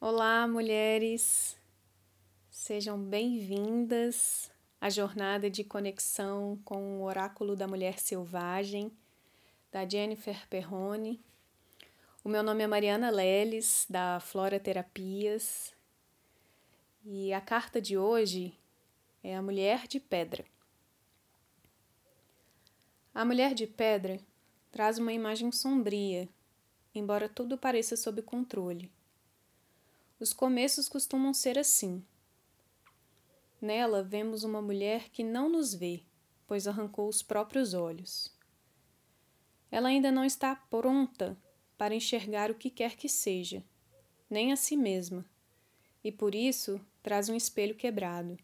Olá, mulheres! Sejam bem-vindas à jornada de conexão com o Oráculo da Mulher Selvagem, da Jennifer Perrone. O meu nome é Mariana Leles, da Flora Terapias, e a carta de hoje é a Mulher de Pedra. A Mulher de Pedra traz uma imagem sombria, embora tudo pareça sob controle. Os começos costumam ser assim. Nela vemos uma mulher que não nos vê, pois arrancou os próprios olhos. Ela ainda não está pronta para enxergar o que quer que seja, nem a si mesma, e por isso traz um espelho quebrado.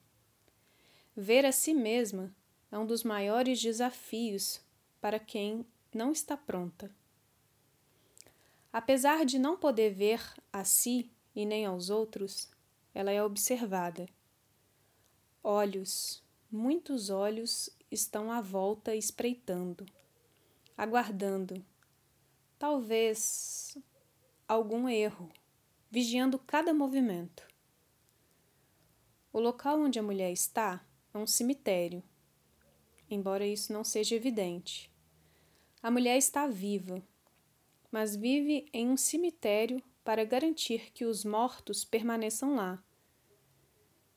Ver a si mesma é um dos maiores desafios para quem não está pronta. Apesar de não poder ver a si e nem aos outros, ela é observada. Olhos, muitos olhos estão à volta espreitando, aguardando, talvez algum erro, vigiando cada movimento. O local onde a mulher está é um cemitério, embora isso não seja evidente. A mulher está viva, mas vive em um cemitério para garantir que os mortos permaneçam lá,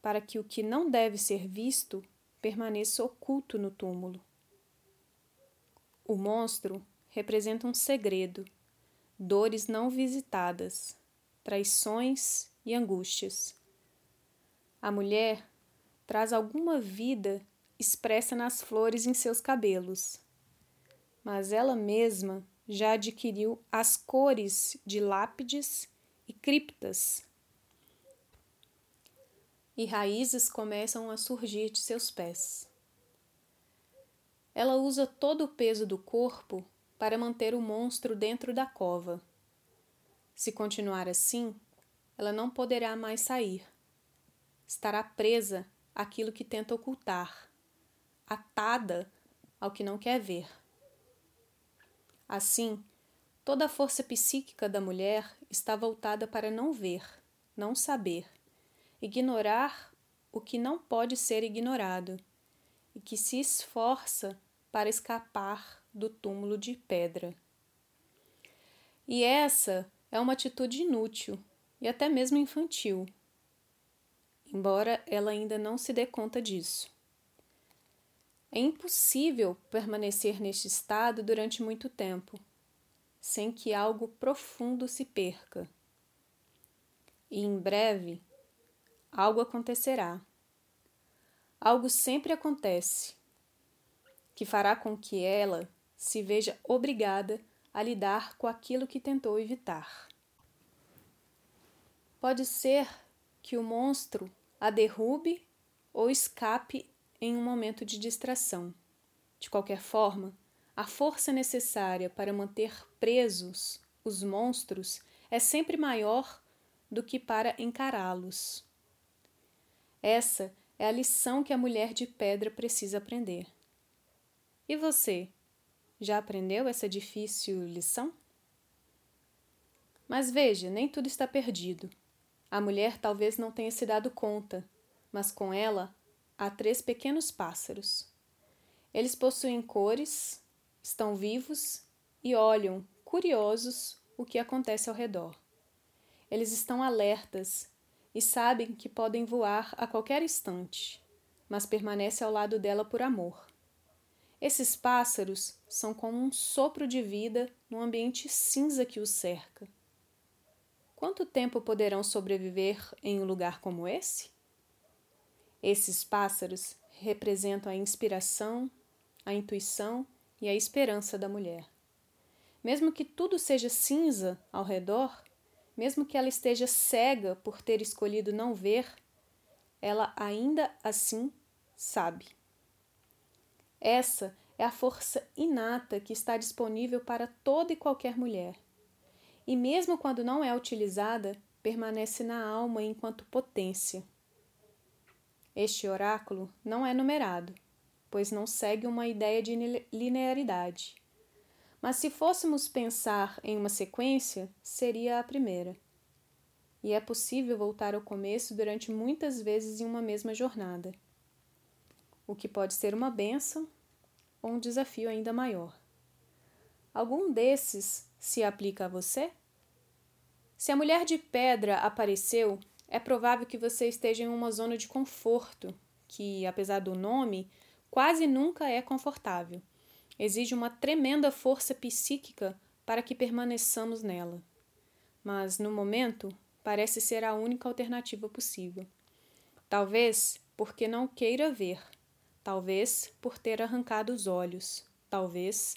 para que o que não deve ser visto permaneça oculto no túmulo. O monstro representa um segredo, dores não visitadas, traições e angústias. A mulher traz alguma vida expressa nas flores em seus cabelos mas ela mesma já adquiriu as cores de lápides e criptas. E raízes começam a surgir de seus pés. Ela usa todo o peso do corpo para manter o monstro dentro da cova. Se continuar assim, ela não poderá mais sair. Estará presa àquilo que tenta ocultar, atada ao que não quer ver. Assim, toda a força psíquica da mulher está voltada para não ver, não saber, ignorar o que não pode ser ignorado e que se esforça para escapar do túmulo de pedra. E essa é uma atitude inútil e até mesmo infantil, embora ela ainda não se dê conta disso. É impossível permanecer neste estado durante muito tempo, sem que algo profundo se perca. E em breve, algo acontecerá. Algo sempre acontece, que fará com que ela se veja obrigada a lidar com aquilo que tentou evitar. Pode ser que o monstro a derrube ou escape em um momento de distração. De qualquer forma, a força necessária para manter presos os monstros é sempre maior do que para encará-los. Essa é a lição que a mulher de pedra precisa aprender. E você, já aprendeu essa difícil lição? Mas veja, nem tudo está perdido. A mulher talvez não tenha se dado conta, mas com ela há três pequenos pássaros. Eles possuem cores, estão vivos e olham, curiosos, o que acontece ao redor. Eles estão alertas e sabem que podem voar a qualquer instante, mas permanecem ao lado dela por amor. Esses pássaros são como um sopro de vida no ambiente cinza que os cerca. Quanto tempo poderão sobreviver em um lugar como esse? Esses pássaros representam a inspiração, a intuição e a esperança da mulher. Mesmo que tudo seja cinza ao redor, mesmo que ela esteja cega por ter escolhido não ver, ela ainda assim sabe. Essa é a força inata que está disponível para toda e qualquer mulher. E mesmo quando não é utilizada, permanece na alma enquanto potência. Este oráculo não é numerado, pois não segue uma ideia de linearidade. Mas se fôssemos pensar em uma sequência, seria a primeira. e é possível voltar ao começo durante muitas vezes em uma mesma jornada, o que pode ser uma benção ou um desafio ainda maior. Algum desses se aplica a você? Se a mulher de pedra apareceu, é provável que você esteja em uma zona de conforto, que, apesar do nome, quase nunca é confortável. Exige uma tremenda força psíquica para que permaneçamos nela. Mas, no momento, parece ser a única alternativa possível. Talvez porque não queira ver, talvez por ter arrancado os olhos, talvez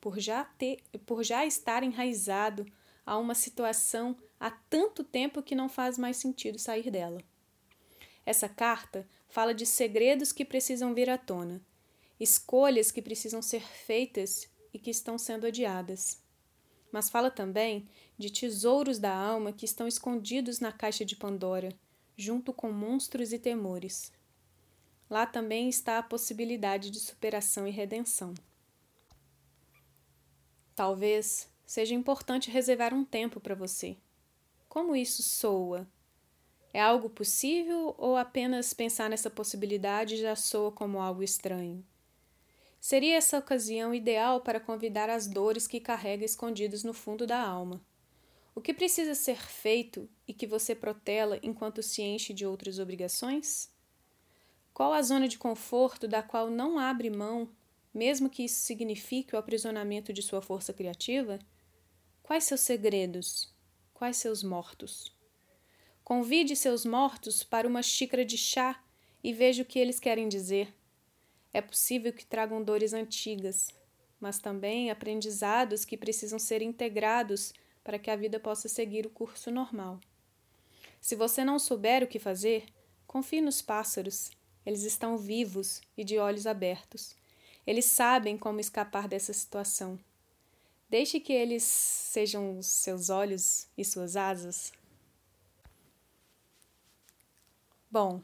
por já ter, por já estar enraizado a uma situação há tanto tempo que não faz mais sentido sair dela. Essa carta fala de segredos que precisam vir à tona, escolhas que precisam ser feitas e que estão sendo adiadas. Mas fala também de tesouros da alma que estão escondidos na caixa de Pandora, junto com monstros e temores. Lá também está a possibilidade de superação e redenção. Talvez seja importante reservar um tempo para você. Como isso soa? É algo possível ou apenas pensar nessa possibilidade já soa como algo estranho? Seria essa ocasião ideal para convidar as dores que carrega escondidas no fundo da alma. O que precisa ser feito e que você protela enquanto se enche de outras obrigações? Qual a zona de conforto da qual não abre mão, mesmo que isso signifique o aprisionamento de sua força criativa? Quais seus segredos? Quais seus mortos? Convide seus mortos para uma xícara de chá e veja o que eles querem dizer. É possível que tragam dores antigas, mas também aprendizados que precisam ser integrados para que a vida possa seguir o curso normal. Se você não souber o que fazer, confie nos pássaros. Eles estão vivos e de olhos abertos. Eles sabem como escapar dessa situação. Deixe que eles sejam seus olhos e suas asas. Bom,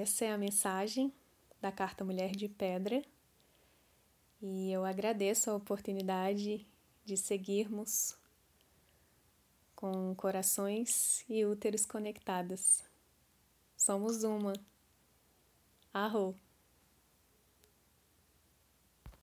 essa é a mensagem da Carta Mulher de Pedra e eu agradeço a oportunidade de seguirmos com corações e úteros conectados. Somos uma. Arro!